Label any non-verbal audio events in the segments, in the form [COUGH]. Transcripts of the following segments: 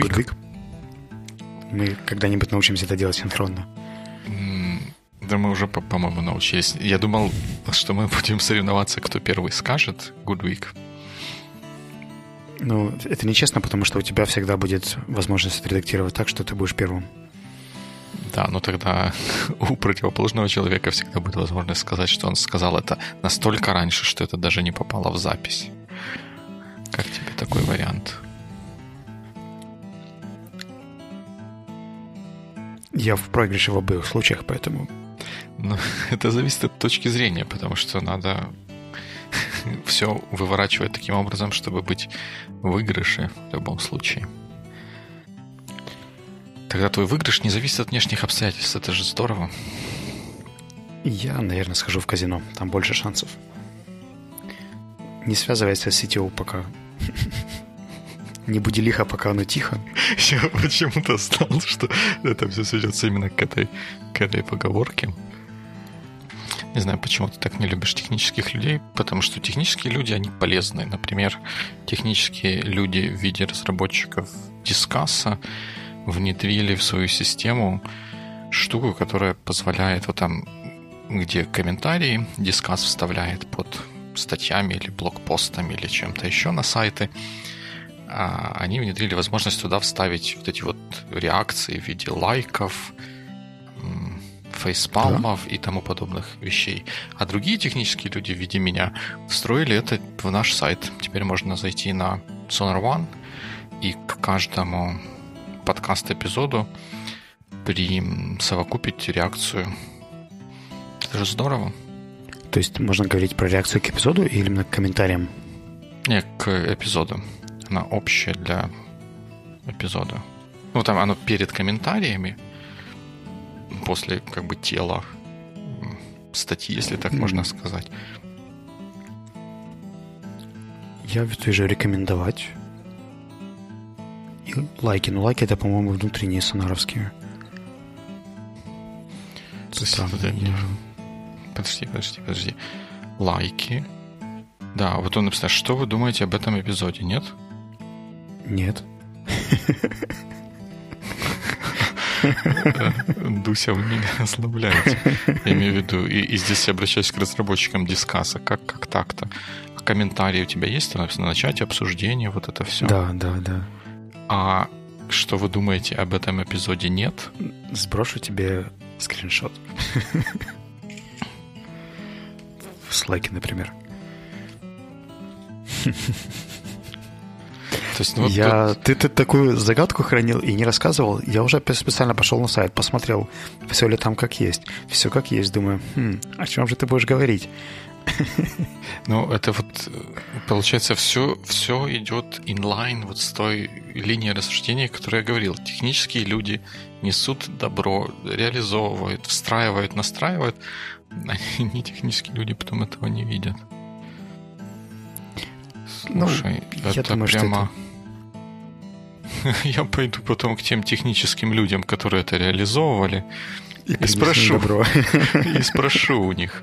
Goodweek. Мы когда-нибудь научимся это делать синхронно. Да мы уже, по-моему, научились. Я думал, что мы будем соревноваться, кто первый скажет Good Week. Ну, это нечестно, потому что у тебя всегда будет возможность отредактировать так, что ты будешь первым. Да, но тогда [LAUGHS] у противоположного человека всегда будет возможность сказать, что он сказал это настолько раньше, что это даже не попало в запись. Как тебе такой вариант? Я в проигрыше в обоих случаях, поэтому... Ну, [LAUGHS] это зависит от точки зрения, потому что надо [LAUGHS] все выворачивать таким образом, чтобы быть в выигрыше в любом случае. Тогда твой выигрыш не зависит от внешних обстоятельств. Это же здорово. Я, наверное, схожу в казино. Там больше шансов. Не связывайся с CTO пока. [LAUGHS] Не буди лихо, пока оно тихо. [LAUGHS] Я почему-то знал, что это все сведется именно к этой, к этой поговорке. Не знаю, почему ты так не любишь технических людей, потому что технические люди, они полезны. Например, технические люди в виде разработчиков дискаса внедрили в свою систему штуку, которая позволяет вот там, где комментарии дискас вставляет под статьями или блокпостами или чем-то еще на сайты, они внедрили возможность туда вставить вот эти вот реакции в виде лайков, фейспалмов да. и тому подобных вещей. А другие технические люди в виде меня встроили это в наш сайт. Теперь можно зайти на Sonar One и к каждому подкаст-эпизоду присовокупить реакцию. Это же здорово. То есть можно говорить про реакцию к эпизоду или именно к комментариям? Не, к эпизоду. Она общая для эпизода. Ну, там оно перед комментариями, после как бы тела статьи, если так можно сказать. Я вижу рекомендовать. И лайки. Ну, лайки это, по-моему, внутренние сонаровские. Подожди, подожди, подожди, подожди. Лайки. Да, вот он написал, что вы думаете об этом эпизоде, нет? Нет. Дуся, вы меня [LAUGHS] ослабляете. Я имею в виду, и, и здесь я обращаюсь к разработчикам дискаса. Как, как так-то? А комментарии у тебя есть? Написано, начать обсуждение, вот это все. Да, да, да. А что вы думаете об этом эпизоде нет? Сброшу тебе скриншот. [LAUGHS] В слайке, например. [LAUGHS] То есть, ну, вот я, тут... ты, ты такую загадку хранил и не рассказывал. Я уже специально пошел на сайт, посмотрел, все ли там как есть. Все как есть. Думаю, хм, о чем же ты будешь говорить? [LAUGHS] Ну, это вот, получается, все, все идет инлайн вот с той линией рассуждения, которую я говорил. Технические люди несут добро, реализовывают, встраивают, настраивают. [LAUGHS] Они не технические люди потом этого не видят. Ну, Слушай, ну, это думаю, прямо... Это... [LAUGHS] я пойду потом к тем техническим людям, которые это реализовывали, и, и спрошу, [LAUGHS] и спрошу у них,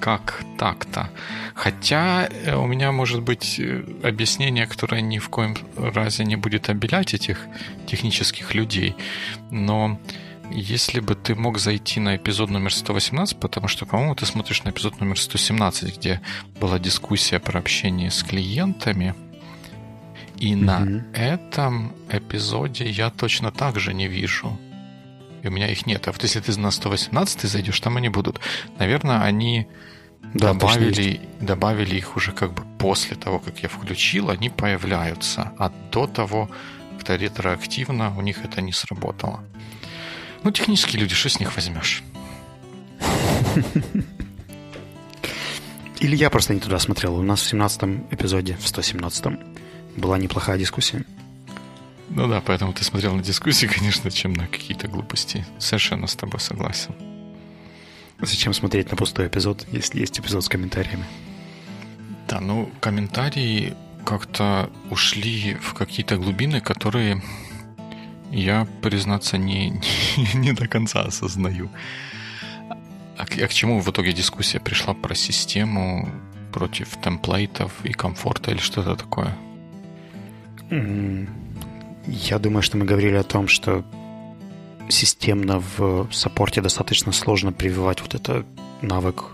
как так-то? Хотя э, у меня может быть э, объяснение, которое ни в коем разе не будет обелять этих технических людей, но если бы ты мог зайти на эпизод номер 118, потому что, по-моему, ты смотришь на эпизод номер 117, где была дискуссия про общение с клиентами, и mm-hmm. на этом эпизоде я точно так же не вижу. И у меня их нет. А вот если ты на 118 зайдешь, там они будут. Наверное, они да, добавили, добавили их уже как бы после того, как я включил, они появляются. А до того, как-то ретроактивно у них это не сработало. Ну, технические люди, что с них возьмешь? Или я просто не туда смотрел. У нас в 17-м эпизоде, в 117-м, была неплохая дискуссия. Ну да, поэтому ты смотрел на дискуссии, [LAUGHS] конечно, чем на какие-то глупости. Совершенно с тобой согласен. Зачем смотреть на пустой эпизод, если есть эпизод с комментариями? Да, ну, комментарии как-то ушли в какие-то глубины, которые я, признаться, не, не, [LAUGHS] не до конца осознаю. А к, а к чему в итоге дискуссия пришла про систему против темплейтов и комфорта или что-то такое? Я думаю, что мы говорили о том, что системно в саппорте достаточно сложно прививать вот это навык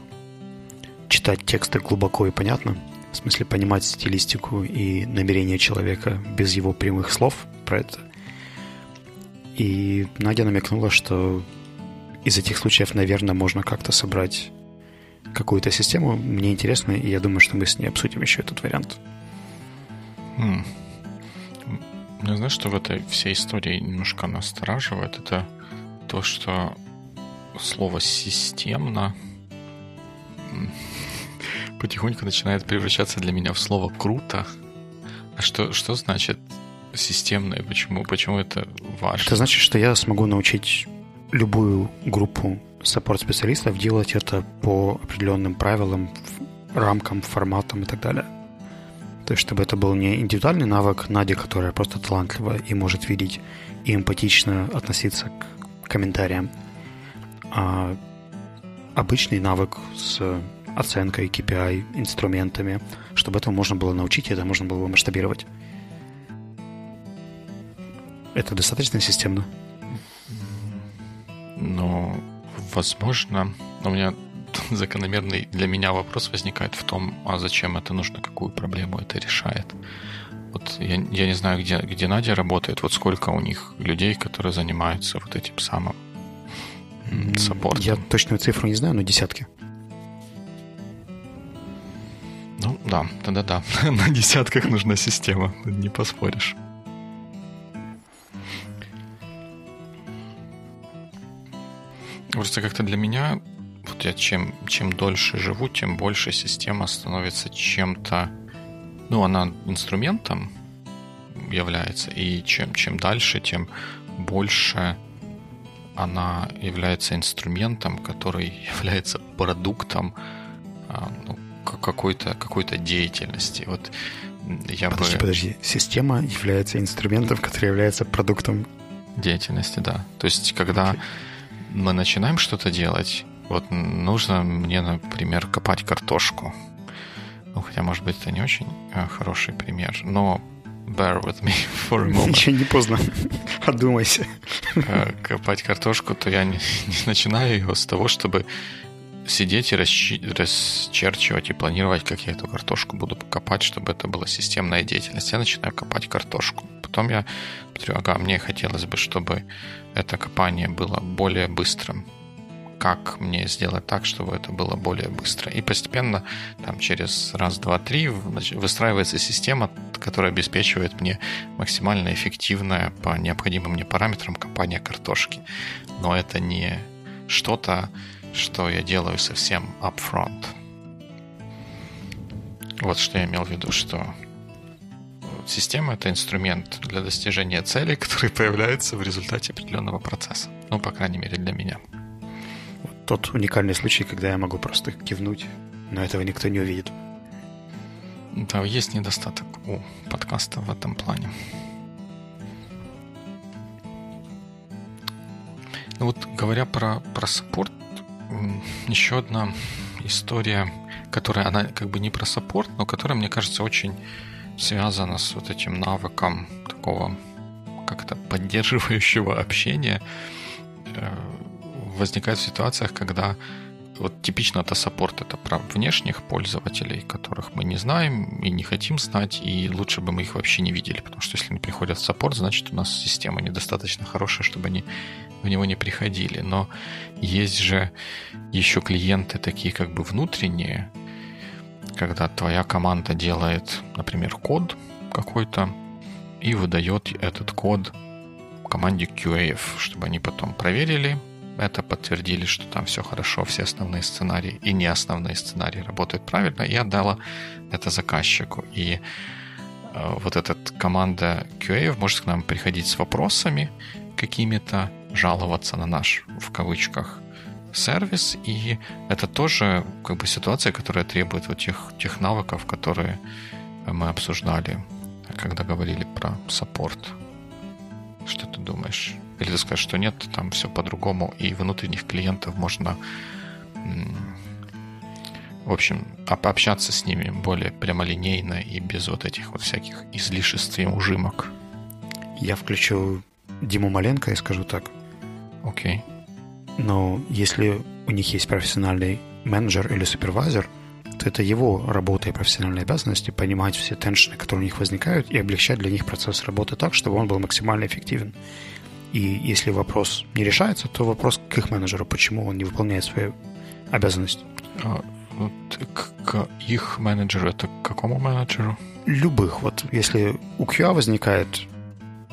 читать тексты глубоко и понятно. В смысле понимать стилистику и намерение человека без его прямых слов про это. И Надя намекнула, что из этих случаев, наверное, можно как-то собрать какую-то систему. Мне интересно, и я думаю, что мы с ней обсудим еще этот вариант. Хм. Ну, знаешь, что в этой всей истории немножко настораживает? Это то, что слово «системно» [LAUGHS] потихоньку начинает превращаться для меня в слово «круто». А что, что значит системное? Почему, почему это важно? Это значит, что я смогу научить любую группу саппорт-специалистов делать это по определенным правилам, рамкам, форматам и так далее. То есть, чтобы это был не индивидуальный навык Нади, которая просто талантлива и может видеть и эмпатично относиться к комментариям, а обычный навык с оценкой, KPI, инструментами, чтобы этого можно было научить, и это можно было масштабировать. Это достаточно системно? Ну, возможно. У меня [LAUGHS] закономерный для меня вопрос возникает в том, а зачем это нужно, какую проблему это решает. Вот я, я не знаю, где, где Надя работает, вот сколько у них людей, которые занимаются вот этим самым саппортом. Я точную цифру не знаю, но десятки. Ну да, тогда да. [LAUGHS] На десятках нужна система, не поспоришь. Просто как-то для меня, я чем, чем дольше живу, тем больше система становится чем-то, ну, она инструментом является, и чем, чем дальше, тем больше она является инструментом, который [LAUGHS] является продуктом а, ну, какой-то какой деятельности. Вот я подожди, бы... подожди. Система является инструментом, который является продуктом деятельности, да. То есть, когда okay. мы начинаем что-то делать, вот нужно мне, например, копать картошку. Ну, хотя, может быть, это не очень э, хороший пример, но bear with me [LAUGHS] for a moment. Еще не поздно. [LAUGHS] Одумайся. Э, копать картошку, то я не, [LAUGHS] не начинаю ее с того, чтобы сидеть и расчи- расчерчивать и планировать, как я эту картошку буду копать, чтобы это была системная деятельность. Я начинаю копать картошку. Потом я смотрю, ага, мне хотелось бы, чтобы это копание было более быстрым. Как мне сделать так, чтобы это было более быстро? И постепенно, там, через раз, два, три выстраивается система, которая обеспечивает мне максимально эффективное по необходимым мне параметрам копание картошки. Но это не что-то, что я делаю совсем upfront. Вот что я имел в виду, что система — это инструмент для достижения целей, [LAUGHS] который появляется в результате определенного процесса. Ну, по крайней мере, для меня. Тот уникальный случай, когда я могу просто кивнуть, но этого никто не увидит. Да, есть недостаток у подкаста в этом плане. Ну вот говоря про, про саппорт, еще одна история, которая, она как бы не про support, но которая, мне кажется, очень связана с вот этим навыком такого как-то поддерживающего общения, э, возникает в ситуациях, когда вот типично это support, это про внешних пользователей, которых мы не знаем и не хотим знать, и лучше бы мы их вообще не видели, потому что если они приходят в support, значит у нас система недостаточно хорошая, чтобы они в него не приходили. Но есть же еще клиенты такие как бы внутренние, когда твоя команда делает, например, код какой-то и выдает этот код команде QA, чтобы они потом проверили, это подтвердили, что там все хорошо, все основные сценарии и не основные сценарии работают правильно, и отдала это заказчику. И э, вот эта команда QA может к нам приходить с вопросами какими-то, жаловаться на наш, в кавычках, сервис, и это тоже как бы ситуация, которая требует вот тех, тех навыков, которые мы обсуждали, когда говорили про саппорт. Что ты думаешь? Или ты скажешь, что нет, там все по-другому, и внутренних клиентов можно, в общем, пообщаться с ними более прямолинейно и без вот этих вот всяких излишеств и ужимок. Я включу Диму Маленко и скажу так. Окей. Okay. Но если у них есть профессиональный менеджер или супервайзер, то это его работа и профессиональные обязанности понимать все теншины, которые у них возникают, и облегчать для них процесс работы так, чтобы он был максимально эффективен. И если вопрос не решается, то вопрос к их менеджеру, почему он не выполняет свою обязанность. А, вот, к, их менеджеру, это к какому менеджеру? Любых. Вот если у QA возникает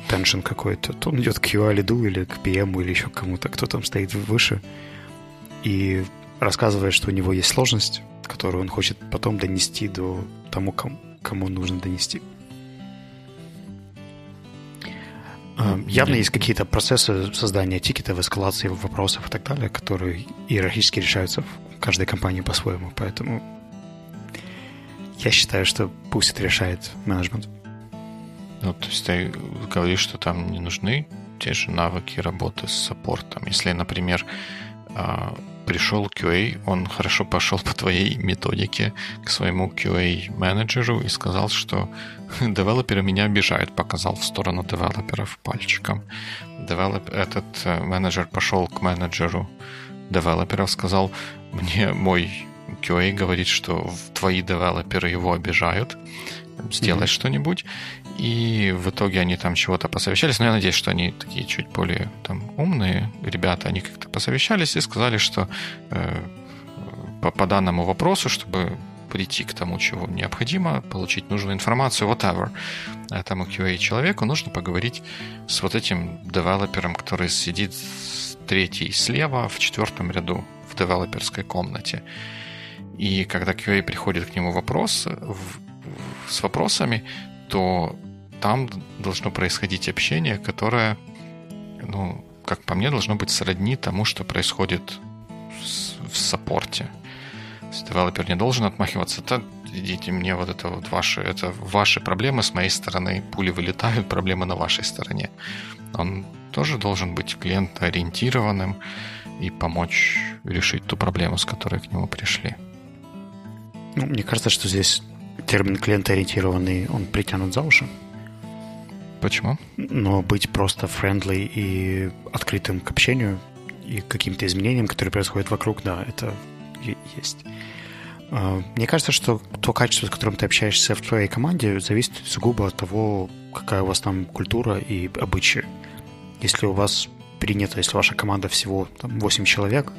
теншн какой-то, то он идет к QA лиду или к PM или еще кому-то, кто там стоит выше, и рассказывает, что у него есть сложность, которую он хочет потом донести до тому, кому, кому нужно донести. Явно есть какие-то процессы создания тикетов, эскалации вопросов и так далее, которые иерархически решаются в каждой компании по-своему. Поэтому я считаю, что пусть это решает менеджмент. Ну, то есть ты говоришь, что там не нужны те же навыки работы с саппортом. Если, например, а, пришел QA, он хорошо пошел по твоей методике к своему QA-менеджеру и сказал, что [LAUGHS] девелоперы меня обижают, показал в сторону девелоперов пальчиком. Девелоп... Этот э, менеджер пошел к менеджеру девелоперов, сказал, мне мой QA говорит, что твои девелоперы его обижают, сделай mm-hmm. что-нибудь. И в итоге они там чего-то посовещались. Но я надеюсь, что они такие чуть более там умные ребята. Они как-то посовещались и сказали, что э, по, по данному вопросу, чтобы прийти к тому, чего необходимо, получить нужную информацию, whatever, этому QA-человеку нужно поговорить с вот этим девелопером, который сидит третий слева в четвертом ряду в девелоперской комнате. И когда QA приходит к нему вопрос, в, с вопросами, то там должно происходить общение, которое, ну, как по мне, должно быть сродни тому, что происходит в саппорте. Девелопер не должен отмахиваться. Да, идите мне вот это вот ваши, это ваши проблемы с моей стороны, пули вылетают, проблемы на вашей стороне. Он тоже должен быть клиентоориентированным и помочь решить ту проблему, с которой к нему пришли. Ну, мне кажется, что здесь термин клиентоориентированный, он притянут за уши. Почему? Но быть просто friendly и открытым к общению и к каким-то изменениям, которые происходят вокруг, да, это есть. А, мне кажется, что то качество, с которым ты общаешься в твоей команде, зависит сугубо от того, какая у вас там культура и обычаи. Если у вас принято, если ваша команда всего там, 8 человек,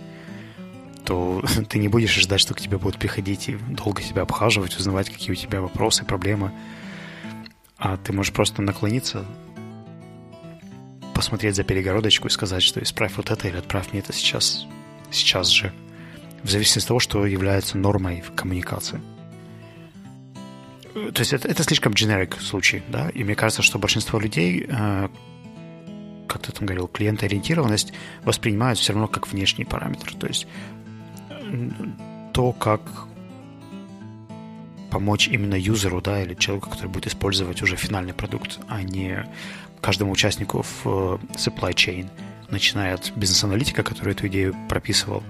то [LAUGHS] ты не будешь ждать, что к тебе будут приходить и долго тебя обхаживать, узнавать, какие у тебя вопросы, проблемы. А ты можешь просто наклониться, посмотреть за перегородочку и сказать, что исправь вот это или отправь мне это сейчас, сейчас же. В зависимости от того, что является нормой в коммуникации. То есть это, это слишком generic случай, да, и мне кажется, что большинство людей, э, как ты там говорил, клиентоориентированность воспринимают все равно как внешний параметр. То есть то, как помочь именно юзеру, да, или человеку, который будет использовать уже финальный продукт, а не каждому участнику в э, supply chain, начиная от бизнес-аналитика, который эту идею прописывал,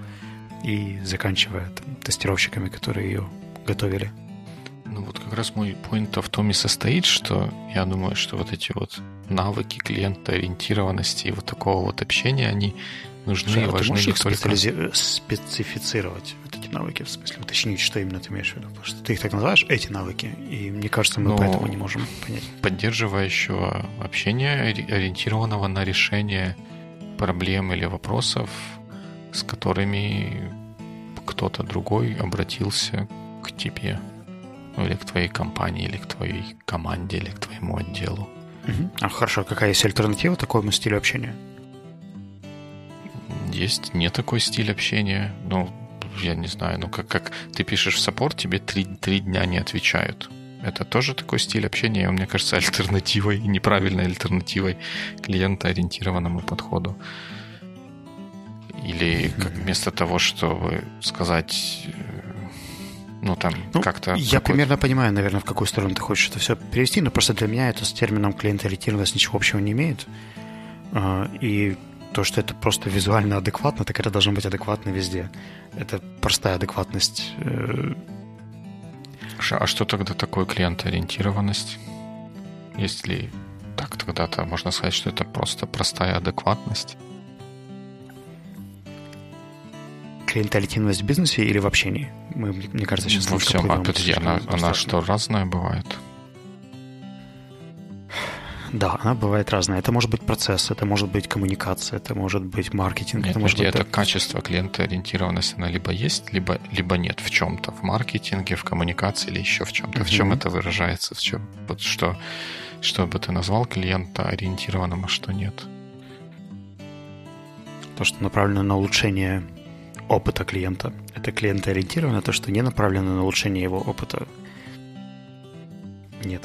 и заканчивая там, тестировщиками, которые ее готовили. Ну вот как раз мой point в том и состоит, что я думаю, что вот эти вот навыки клиента ориентированности и вот такого вот общения, они нужны Слушай, и а важны ты не только... Специализи... специфицировать вот эти навыки, в смысле уточнить, что именно ты имеешь в виду? Потому что ты их так называешь, эти навыки, и мне кажется, мы Но поэтому не можем понять. Поддерживающего общения, ориентированного на решение проблем или вопросов, с которыми кто-то другой обратился к тебе, ну, или к твоей компании, или к твоей команде, или к твоему отделу. Угу. А хорошо, какая есть альтернатива такому стилю общения? есть не такой стиль общения. Ну, я не знаю, ну как, как ты пишешь в саппорт, тебе три, три дня не отвечают. Это тоже такой стиль общения, он, мне кажется, [LAUGHS] альтернативой, неправильной альтернативой клиентоориентированному подходу. Или как вместо того, чтобы сказать, э, ну там ну, как-то... Я какой... примерно понимаю, наверное, в какую сторону ты хочешь это все перевести, но просто для меня это с термином клиентоориентированность ничего общего не имеет. А, и то, что это просто визуально адекватно, так это должно быть адекватно везде. Это простая адекватность. Э, а что тогда такое клиентоориентированность? Есть ли так тогда-то можно сказать, что это просто простая адекватность. Клиенталитивность в бизнесе или в общении? Мы, мне кажется, сейчас Во всем, а подожди, она, она что, разная бывает? Да, она бывает разная. Это может быть процесс, это может быть коммуникация, это может быть маркетинг. Нет, это, может быть... это качество клиентоориентированности, она либо есть, либо, либо нет в чем-то, в маркетинге, в коммуникации или еще в чем-то. Uh-huh. В чем это выражается? В чем, вот что, что бы ты назвал клиентоориентированным, а что нет? То, что направлено на улучшение опыта клиента. Это клиентоориентировано, то, что не направлено на улучшение его опыта. Нет.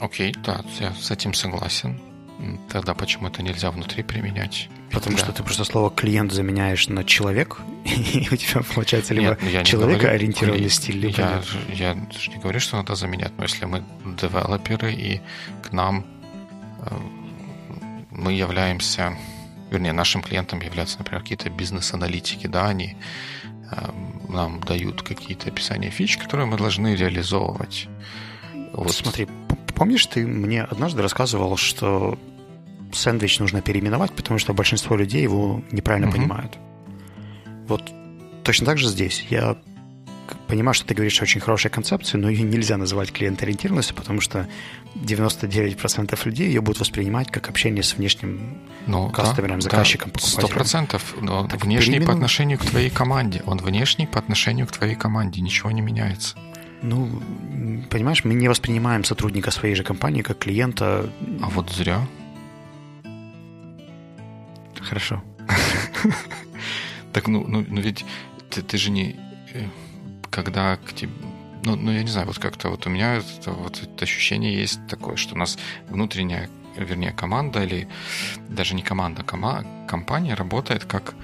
Окей, да, я с этим согласен. Тогда почему это нельзя внутри применять? Потому да. что ты просто слово клиент заменяешь на человек, [LAUGHS] и у тебя получается либо Нет, человекоориентированный говорю, стиль, либо я, я же не говорю, что надо заменять, но если мы девелоперы, и к нам э, мы являемся, вернее, нашим клиентом являются, например, какие-то бизнес-аналитики, да, они э, нам дают какие-то описания фич, которые мы должны реализовывать. Вот. Смотри, Помнишь, ты мне однажды рассказывал, что сэндвич нужно переименовать, потому что большинство людей его неправильно угу. понимают. Вот точно так же здесь. Я понимаю, что ты говоришь очень хорошая концепция, но ее нельзя называть клиент-ориентированностью, потому что 99% людей ее будут воспринимать как общение с внешним ну, кастомером, да, заказчиком, да, покупателем. Сто процентов. Но так внешний переимену... по отношению к твоей команде. Он внешний по отношению к твоей команде. Ничего не меняется. Ну, понимаешь, мы не воспринимаем сотрудника своей же компании как клиента. А вот зря. Хорошо. [LAUGHS] Так, ну, ну, ну ведь ты, ты же не... Когда к тебе... Ну, ну, я не знаю, вот как-то вот у меня это, вот это ощущение есть такое, что у нас внутренняя, вернее, команда или даже не команда, кома, компания работает как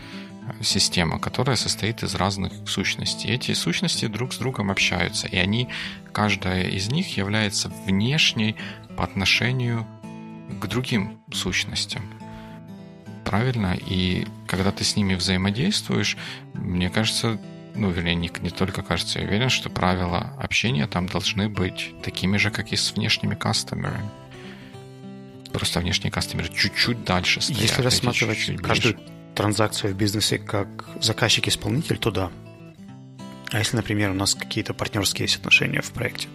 система, которая состоит из разных сущностей. Эти сущности друг с другом общаются, и они, каждая из них является внешней по отношению к другим сущностям. Правильно? И когда ты с ними взаимодействуешь, мне кажется, ну, вернее, не, не только кажется, я уверен, что правила общения там должны быть такими же, как и с внешними кастомерами. Просто внешние кастомеры чуть-чуть дальше стоят. Если рассматривать каждую транзакция в бизнесе как заказчик-исполнитель, то да. А если, например, у нас какие-то партнерские есть отношения в проекте?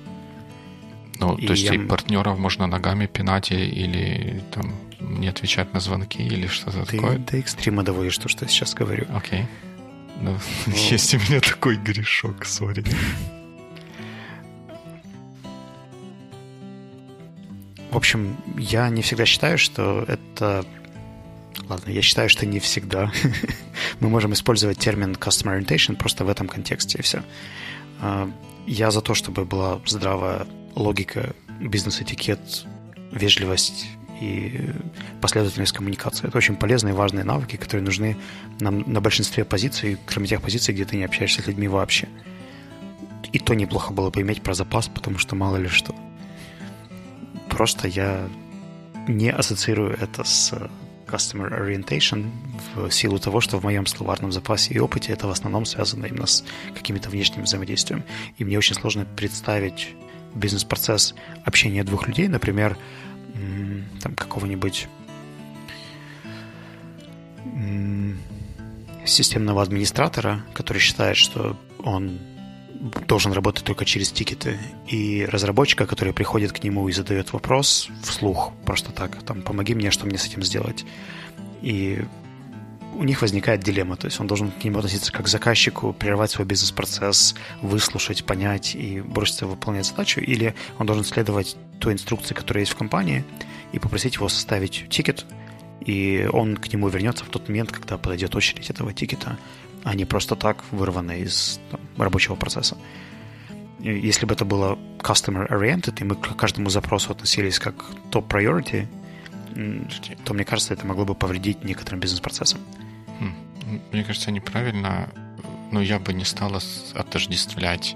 Ну, и то есть я... и партнеров можно ногами пинать или там не отвечать на звонки или что-то такое? Ты экстрима доводишь то, что я сейчас говорю. Окей. Ну, ну, [LAUGHS] есть у меня такой грешок, сори. В общем, я не всегда считаю, что это Ладно, я считаю, что не всегда. [LAUGHS] Мы можем использовать термин customer orientation просто в этом контексте, и все. А, я за то, чтобы была здравая логика, бизнес-этикет, вежливость и последовательность коммуникации. Это очень полезные и важные навыки, которые нужны нам на большинстве позиций, кроме тех позиций, где ты не общаешься с людьми вообще. И то неплохо было бы иметь про запас, потому что мало ли что. Просто я не ассоциирую это с customer orientation в силу того, что в моем словарном запасе и опыте это в основном связано именно с какими-то внешними взаимодействиями. И мне очень сложно представить бизнес-процесс общения двух людей, например, там какого-нибудь системного администратора, который считает, что он должен работать только через тикеты, и разработчика, который приходит к нему и задает вопрос вслух, просто так, там, помоги мне, что мне с этим сделать. И у них возникает дилемма, то есть он должен к нему относиться как к заказчику, прервать свой бизнес-процесс, выслушать, понять и броситься выполнять задачу, или он должен следовать той инструкции, которая есть в компании, и попросить его составить тикет, и он к нему вернется в тот момент, когда подойдет очередь этого тикета, а не просто так вырвано из там, рабочего процесса. Если бы это было customer-oriented, и мы к каждому запросу относились как top-priority, то, мне кажется, это могло бы повредить некоторым бизнес-процессам. Мне кажется, неправильно. Но я бы не стал отождествлять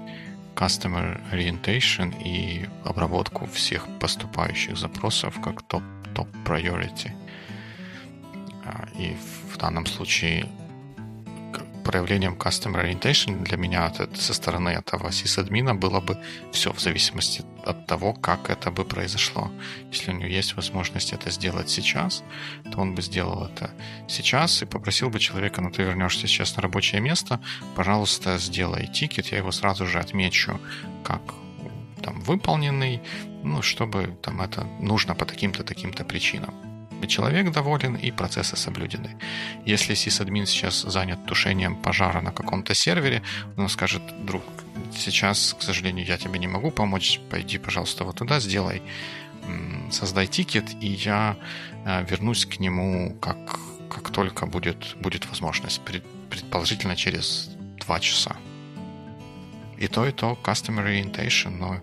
customer orientation и обработку всех поступающих запросов как топ, топ priority. А, и в данном случае проявлением Customer Orientation для меня со стороны этого сисадмина было бы все в зависимости от того, как это бы произошло. Если у него есть возможность это сделать сейчас, то он бы сделал это сейчас и попросил бы человека, ну ты вернешься сейчас на рабочее место, пожалуйста, сделай тикет, я его сразу же отмечу как там выполненный, ну, чтобы там это нужно по таким-то, таким-то причинам человек доволен, и процессы соблюдены. Если сисадмин сейчас занят тушением пожара на каком-то сервере, он скажет, друг, сейчас, к сожалению, я тебе не могу помочь, пойди, пожалуйста, вот туда, сделай, создай тикет, и я э, вернусь к нему, как, как только будет, будет возможность, предположительно через два часа. И то, и то Customer Orientation, но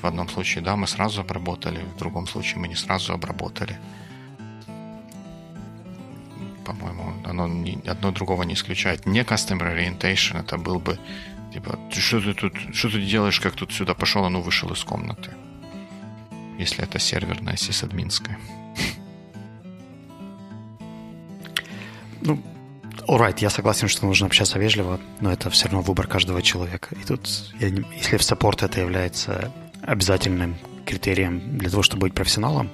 в одном случае, да, мы сразу обработали, в другом случае мы не сразу обработали по-моему. Оно не, одно другого не исключает. Не Customer Orientation, это был бы типа, что ты тут, что ты делаешь, как тут сюда пошел, а ну вышел из комнаты. Если это серверная сисадминская. Ну, alright, я согласен, что нужно общаться вежливо, но это все равно выбор каждого человека. И тут, я не, если в саппорт это является обязательным критерием для того, чтобы быть профессионалом,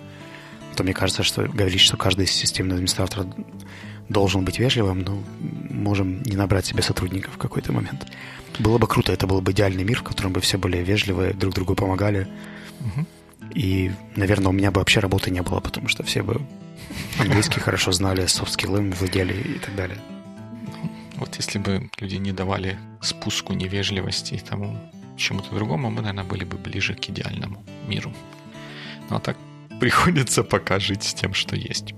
то мне кажется, что говорить, что каждый системный администратор должен быть вежливым, ну, можем не набрать себе сотрудников в какой-то момент. Было бы круто, это был бы идеальный мир, в котором бы все были вежливы, друг другу помогали. Угу. И, наверное, у меня бы вообще работы не было, потому что все бы английский хорошо знали, софт-скиллами владели и так далее. Вот если бы люди не давали спуску невежливости и тому чему-то другому, мы, наверное, были бы ближе к идеальному миру. Ну а так приходится пока жить с тем, что есть.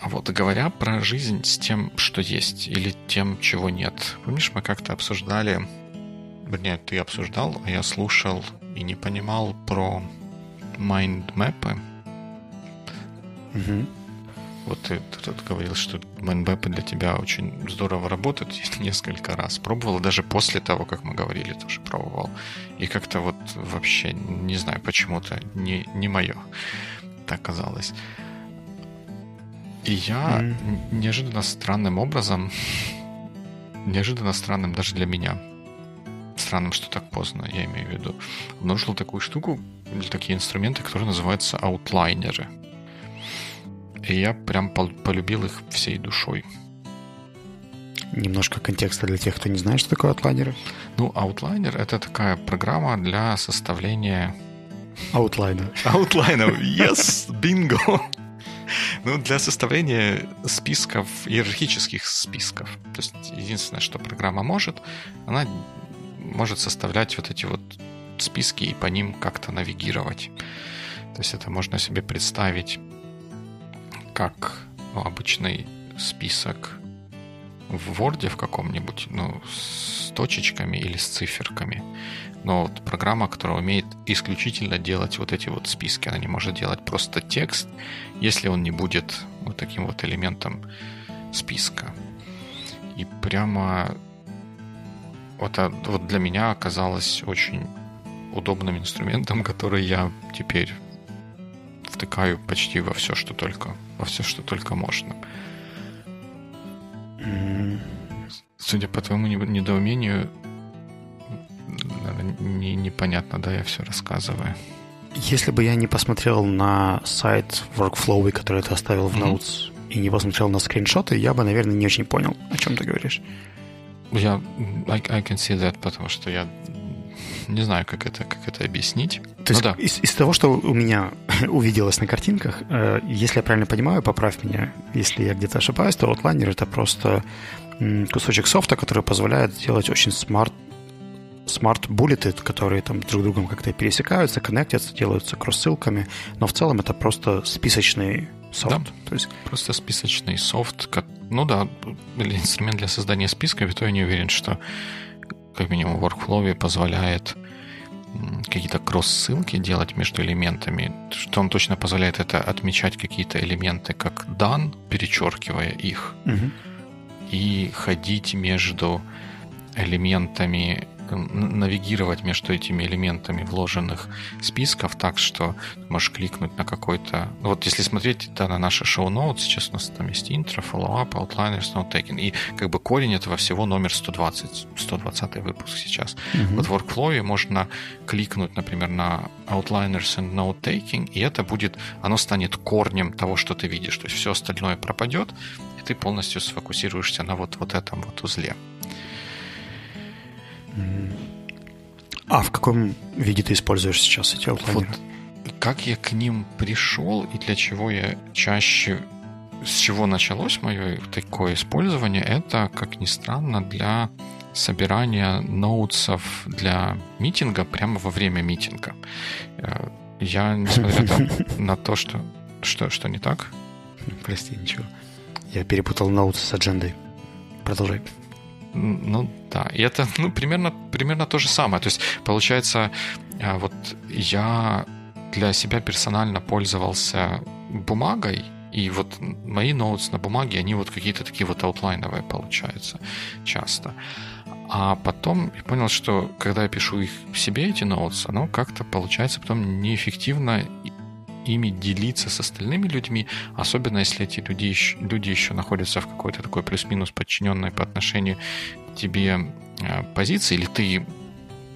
А вот говоря про жизнь с тем, что есть, или тем, чего нет. Помнишь, мы как-то обсуждали, вернее, ты обсуждал, а я слушал и не понимал про майндмэпы. Угу. Вот ты, ты тут говорил, что майндмэпы для тебя очень здорово работают. Я [LAUGHS] несколько раз пробовал, даже после того, как мы говорили, тоже пробовал. И как-то вот вообще, не знаю, почему-то не, не мое так казалось. И я mm. неожиданно странным образом, [LAUGHS] неожиданно странным даже для меня, странным, что так поздно, я имею в виду, обнаружил такую штуку, или такие инструменты, которые называются аутлайнеры. И я прям полюбил их всей душой. Немножко контекста для тех, кто не знает, что такое аутлайнеры. Ну, outliner — это такая программа для составления... Аутлайна. Аутлайна, yes, бинго. Ну, для составления списков, иерархических списков. То есть единственное, что программа может, она может составлять вот эти вот списки и по ним как-то навигировать. То есть это можно себе представить как обычный список в Word в каком-нибудь, ну, с точечками или с циферками. Но вот программа, которая умеет исключительно делать вот эти вот списки, она не может делать просто текст, если он не будет вот таким вот элементом списка. И прямо вот, вот для меня оказалось очень удобным инструментом, [LAUGHS] который я теперь втыкаю почти во все, что только, во все, что только можно. Судя по твоему недоумению, не, непонятно, да, я все рассказываю. Если бы я не посмотрел на сайт Workflow, который ты оставил в mm-hmm. Notes, и не посмотрел на скриншоты, я бы, наверное, не очень понял, о чем ты говоришь. Я I, I can see that, потому что я не знаю, как это, как это объяснить. То есть ну, да. из, из того, что у меня [LAUGHS] увиделось на картинках, э, если я правильно понимаю, поправь меня, если я где-то ошибаюсь, то Outliner это просто кусочек софта, который позволяет сделать очень smart smart-буллеты, которые там друг с другом как-то пересекаются, коннектятся, делаются кросс-ссылками, но в целом это просто списочный софт. Да, то есть... просто списочный софт. Ну да, или инструмент для создания списка, и то я не уверен, что как минимум в workflow позволяет какие-то кросс-ссылки делать между элементами, что он точно позволяет это отмечать какие-то элементы как дан, перечеркивая их, угу. и ходить между элементами навигировать между этими элементами вложенных списков так, что можешь кликнуть на какой-то... Вот если смотреть да, на наши шоу-ноут, сейчас у нас там есть интро, follow-up, outliners, note-taking, и как бы корень этого всего номер 120, 120 выпуск сейчас. Mm-hmm. Вот в workflow можно кликнуть, например, на outliners and note-taking, и это будет, оно станет корнем того, что ты видишь. То есть все остальное пропадет, и ты полностью сфокусируешься на вот, вот этом вот узле. А в каком виде ты используешь сейчас эти аутлайнеры? Вот как я к ним пришел и для чего я чаще... С чего началось мое такое использование, это, как ни странно, для собирания ноутсов для митинга прямо во время митинга. Э, я, несмотря [LAUGHS] на то, что... Что, что не так? Прости, ничего. Я перепутал ноутс с аджендой. Продолжай. Ну да, и это ну, примерно, примерно то же самое. То есть, получается, а, вот я для себя персонально пользовался бумагой, и вот мои ноутс на бумаге, они вот какие-то такие вот аутлайновые получаются часто. А потом я понял, что когда я пишу их себе, эти ноутс, оно как-то получается потом неэффективно ими делиться с остальными людьми, особенно если эти люди люди еще находятся в какой-то такой плюс-минус подчиненной по отношению к тебе э, позиции, или ты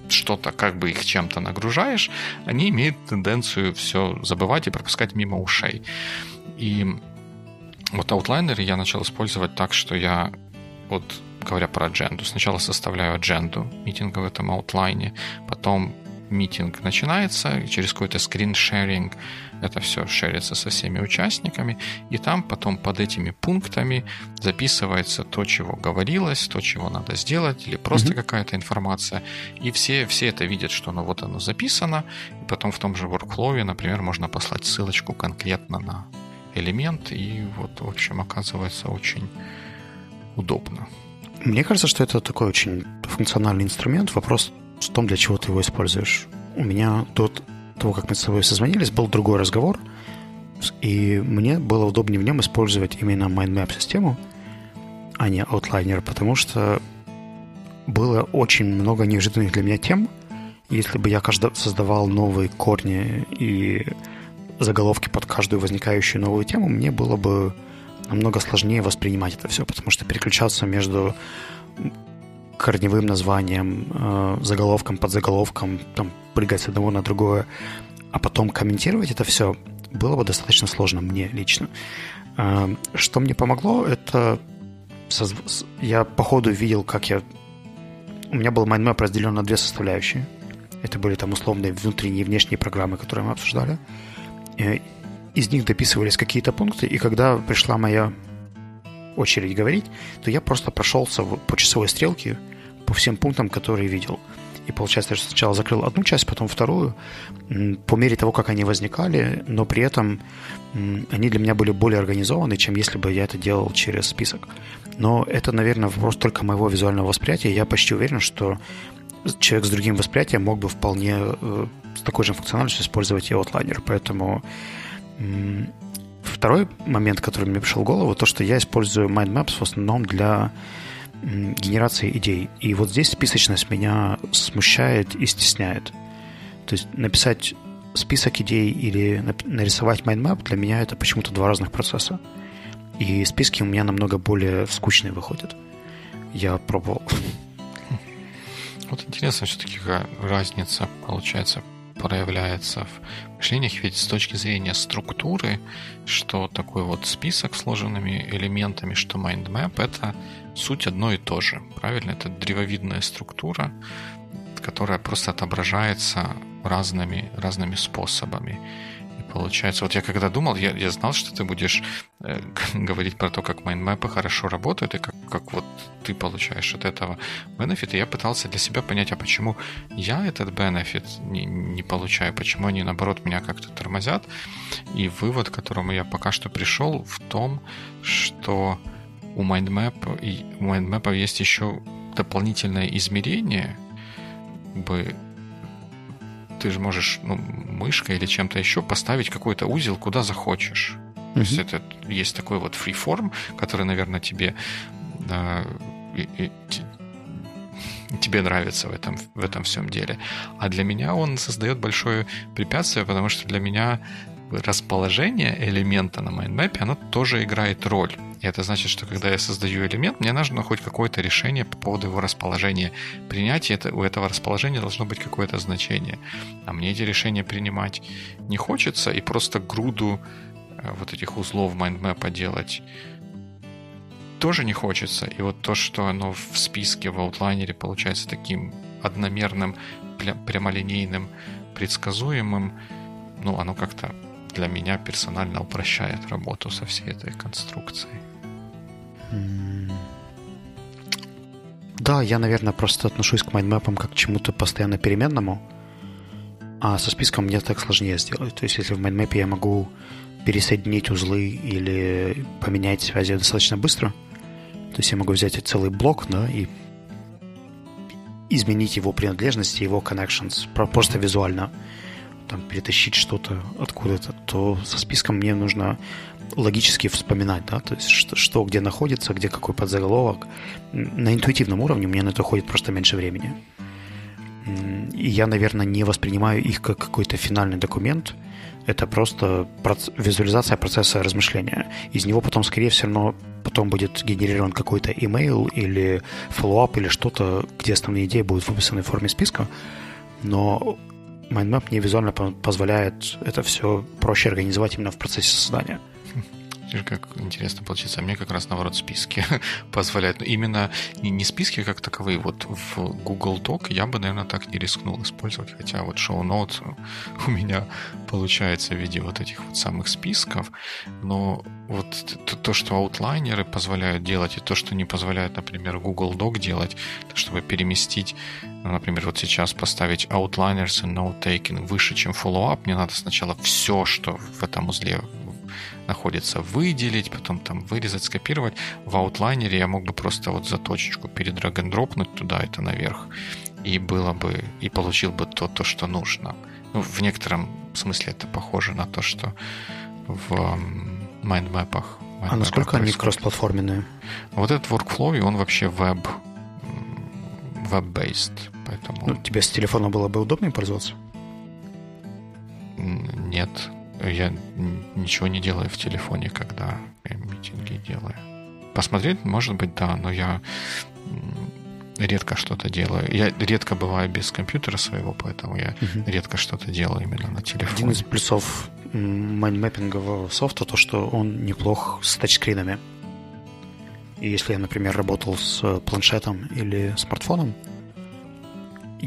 что-то как бы их чем-то нагружаешь, они имеют тенденцию все забывать и пропускать мимо ушей. И вот аутлайнеры я начал использовать так, что я вот говоря про адженду. Сначала составляю адженду митинга в этом аутлайне, потом митинг начинается, через какой-то скриншеринг это все шерится со всеми участниками, и там потом под этими пунктами записывается то, чего говорилось, то, чего надо сделать, или просто mm-hmm. какая-то информация. И все, все это видят, что ну, вот оно записано, и потом в том же workflow, например, можно послать ссылочку конкретно на элемент, и вот, в общем, оказывается очень удобно. Мне кажется, что это такой очень функциональный инструмент. Вопрос в том, для чего ты его используешь. У меня тут того, как мы с тобой созвонились, был другой разговор, и мне было удобнее в нем использовать именно MindMap-систему, а не Outliner, потому что было очень много неожиданных для меня тем. Если бы я создавал новые корни и заголовки под каждую возникающую новую тему, мне было бы намного сложнее воспринимать это все, потому что переключаться между корневым названием, э, заголовком, подзаголовком, там, прыгать с одного на другое, а потом комментировать это все было бы достаточно сложно мне лично. Э, что мне помогло, это я по ходу видел, как я... У меня был mind map разделен на две составляющие. Это были там условные внутренние и внешние программы, которые мы обсуждали. Э, из них дописывались какие-то пункты, и когда пришла моя очередь говорить, то я просто прошелся по часовой стрелке по всем пунктам, которые видел. И получается, я сначала закрыл одну часть, потом вторую, по мере того, как они возникали, но при этом они для меня были более организованы, чем если бы я это делал через список. Но это, наверное, вопрос только моего визуального восприятия. Я почти уверен, что человек с другим восприятием мог бы вполне э, с такой же функциональностью использовать и Outliner. Поэтому второй момент, который мне пришел в голову, то, что я использую Mind Maps в основном для генерации идей. И вот здесь списочность меня смущает и стесняет. То есть написать список идей или нарисовать mindmap для меня это почему-то два разных процесса. И списки у меня намного более скучные выходят. Я пробовал. Вот интересно все-таки разница получается проявляется в мышлениях, ведь с точки зрения структуры, что такой вот список сложенными элементами, что mindmap, это суть одно и то же. Правильно? Это древовидная структура, которая просто отображается разными, разными способами. Получается, вот я когда думал, я, я знал, что ты будешь э, [LAUGHS] говорить про то, как майндмэпы хорошо работают, и как, как вот ты получаешь от этого бенефит. И я пытался для себя понять, а почему я этот бенефит не, не получаю, почему они, наоборот, меня как-то тормозят. И вывод, к которому я пока что пришел, в том, что у и у MindMap есть еще дополнительное измерение, бы ты же можешь ну, мышкой или чем-то еще поставить какой-то узел, куда захочешь. Mm-hmm. То есть это есть такой вот freeform, который, наверное, тебе и, и, тебе нравится в этом, в этом всем деле. А для меня он создает большое препятствие, потому что для меня расположение элемента на майндмапе, оно тоже играет роль. И это значит, что когда я создаю элемент, мне нужно хоть какое-то решение по поводу его расположения принять, и это, у этого расположения должно быть какое-то значение. А мне эти решения принимать не хочется, и просто груду э, вот этих узлов майндмапа делать тоже не хочется. И вот то, что оно в списке, в аутлайнере получается таким одномерным, прямолинейным, предсказуемым, ну, оно как-то для меня персонально упрощает работу со всей этой конструкцией. Да, я, наверное, просто отношусь к майндмапам как к чему-то постоянно переменному, а со списком мне так сложнее сделать. То есть, если в майндмапе я могу пересоединить узлы или поменять связи достаточно быстро, то есть я могу взять целый блок, да, и изменить его принадлежности, его connections, просто визуально там, перетащить что-то откуда-то, то со списком мне нужно логически вспоминать, да, то есть что, что где находится, где какой подзаголовок. На интуитивном уровне мне на это уходит просто меньше времени. И я, наверное, не воспринимаю их как какой-то финальный документ. Это просто проц- визуализация процесса размышления. Из него потом, скорее всего, потом будет генерирован какой-то email или follow-up или что-то, где основные идеи будут выписаны в форме списка. Но Mindmap мне визуально позволяет это все проще организовать именно в процессе создания. Как интересно получится. А мне как раз, наоборот, списки [LAUGHS] позволяют. Но именно не, не списки как таковые. Вот в Google Doc я бы, наверное, так не рискнул использовать. Хотя вот notes [LAUGHS] у меня получается в виде вот этих вот самых списков. Но вот то, что аутлайнеры позволяют делать, и то, что не позволяет, например, Google Doc делать, то, чтобы переместить, ну, например, вот сейчас поставить outliners и note-taking выше, чем follow-up, мне надо сначала все, что в этом узле находится, выделить, потом там вырезать, скопировать. В аутлайнере я мог бы просто вот за точечку перед драг-н-дропнуть туда это наверх, и было бы, и получил бы то, то что нужно. Ну, в некотором смысле это похоже на то, что в майндмэпах. А насколько они кроссплатформенные? Вот этот workflow, он вообще веб веб-based, поэтому... Ну, тебе с телефона было бы удобнее пользоваться? Нет, я ничего не делаю в телефоне, когда митинги делаю. Посмотреть, может быть, да, но я редко что-то делаю. Я редко бываю без компьютера своего, поэтому я uh-huh. редко что-то делаю именно на телефоне. Один из плюсов майндмэппингового софта то, что он неплох с тачскринами. И если я, например, работал с планшетом или смартфоном,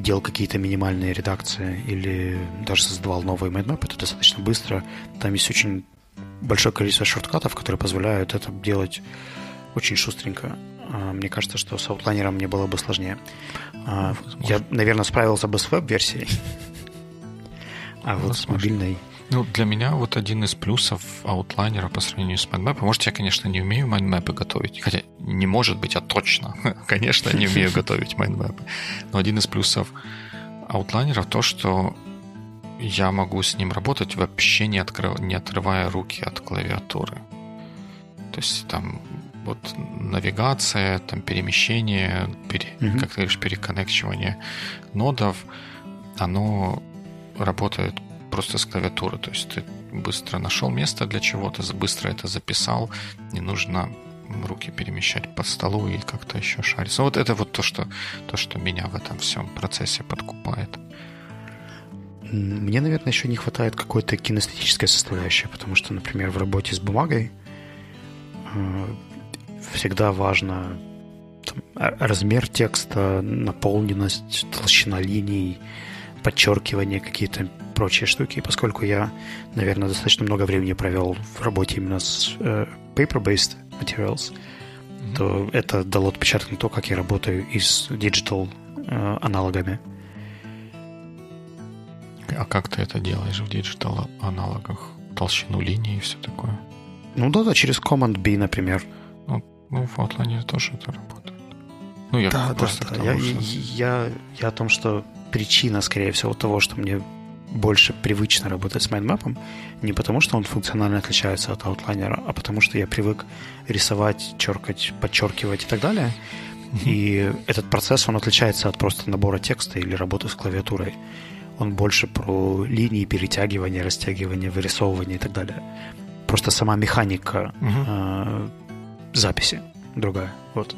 делал какие-то минимальные редакции или даже создавал новые майндмэпы, это достаточно быстро. Там есть очень большое количество шорткатов, которые позволяют это делать очень шустренько. А, мне кажется, что с аутлайнером мне было бы сложнее. А, я, наверное, справился бы с веб-версией, [LAUGHS] а вот с мобильной ну, для меня вот один из плюсов аутлайнера по сравнению с MindMap, может, я, конечно, не умею майндмэпы готовить, хотя не может быть, а точно, [LAUGHS] конечно, не умею готовить майндмэпы, но один из плюсов аутлайнера то, что я могу с ним работать вообще не, открыв... не отрывая руки от клавиатуры. То есть там вот навигация, там перемещение, пере, mm-hmm. как ты говоришь, переконнекчивание нодов, оно работает просто с клавиатуры. То есть ты быстро нашел место для чего-то, быстро это записал, не нужно руки перемещать по столу и как-то еще шариться. Вот это вот то, что, то, что меня в этом всем процессе подкупает. Мне, наверное, еще не хватает какой-то кинестетической составляющей, потому что, например, в работе с бумагой э, всегда важно там, размер текста, наполненность, толщина линий, подчеркивание, какие-то прочие штуки. Поскольку я, наверное, достаточно много времени провел в работе именно с э, paper-based materials, mm-hmm. то это дало отпечаток на то, как я работаю и с digital э, аналогами. А как ты это делаешь в digital аналогах? Толщину линии и все такое? Ну да, да, через Command B, например. Ну, ну в Outline тоже это работает. Ну, я да, да, да. Я, я, я, я о том, что причина, скорее всего, того, что мне больше привычно работать с майндмапом, не потому что он функционально отличается от аутлайнера, а потому что я привык рисовать, черкать, подчеркивать и так далее. И этот процесс, он отличается от просто набора текста или работы с клавиатурой. Он больше про линии перетягивания, растягивания, вырисовывания и так далее. Просто сама механика угу. э, записи другая. Вот.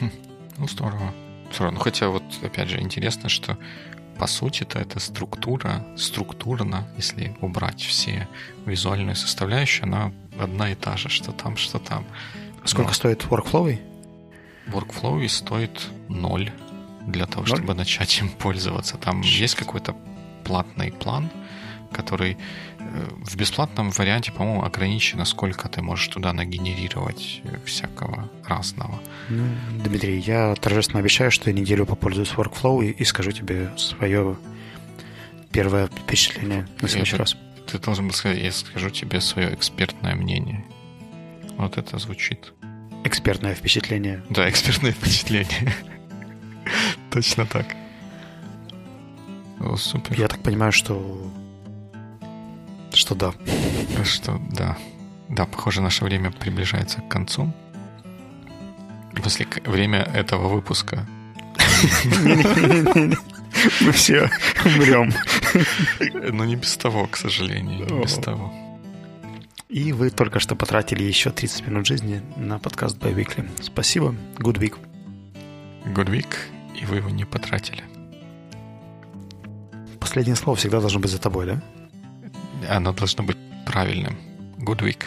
Хм. Ну, здорово. Здорово. Ну, хотя вот, опять же, интересно, что по сути-то это структура, структурно, если убрать все визуальные составляющие, она одна и та же, что там, что там. Сколько Но стоит Workflow? Workflow стоит ноль для того, 0? чтобы начать им пользоваться. Там есть какой-то платный план, который э, в бесплатном варианте, по-моему, ограничено, сколько ты можешь туда нагенерировать всякого разного. Ну, Дмитрий, я торжественно обещаю, что я неделю попользуюсь Workflow и, и скажу тебе свое первое впечатление на следующий это, раз. Ты должен был сказать, я скажу тебе свое экспертное мнение. Вот это звучит. Экспертное впечатление. Да, экспертное впечатление. [LAUGHS] Точно так. Супер. Я так понимаю, что... Что да. Что да. Да, похоже, наше время приближается к концу. После время этого выпуска. Мы все умрем. Но не без того, к сожалению, не без того. И вы только что потратили еще 30 минут жизни на подкаст by Weekly. Спасибо. Good week. Good week, и вы его не потратили. Последнее слово всегда должно быть за тобой, да? Оно должно быть правильным. Good week.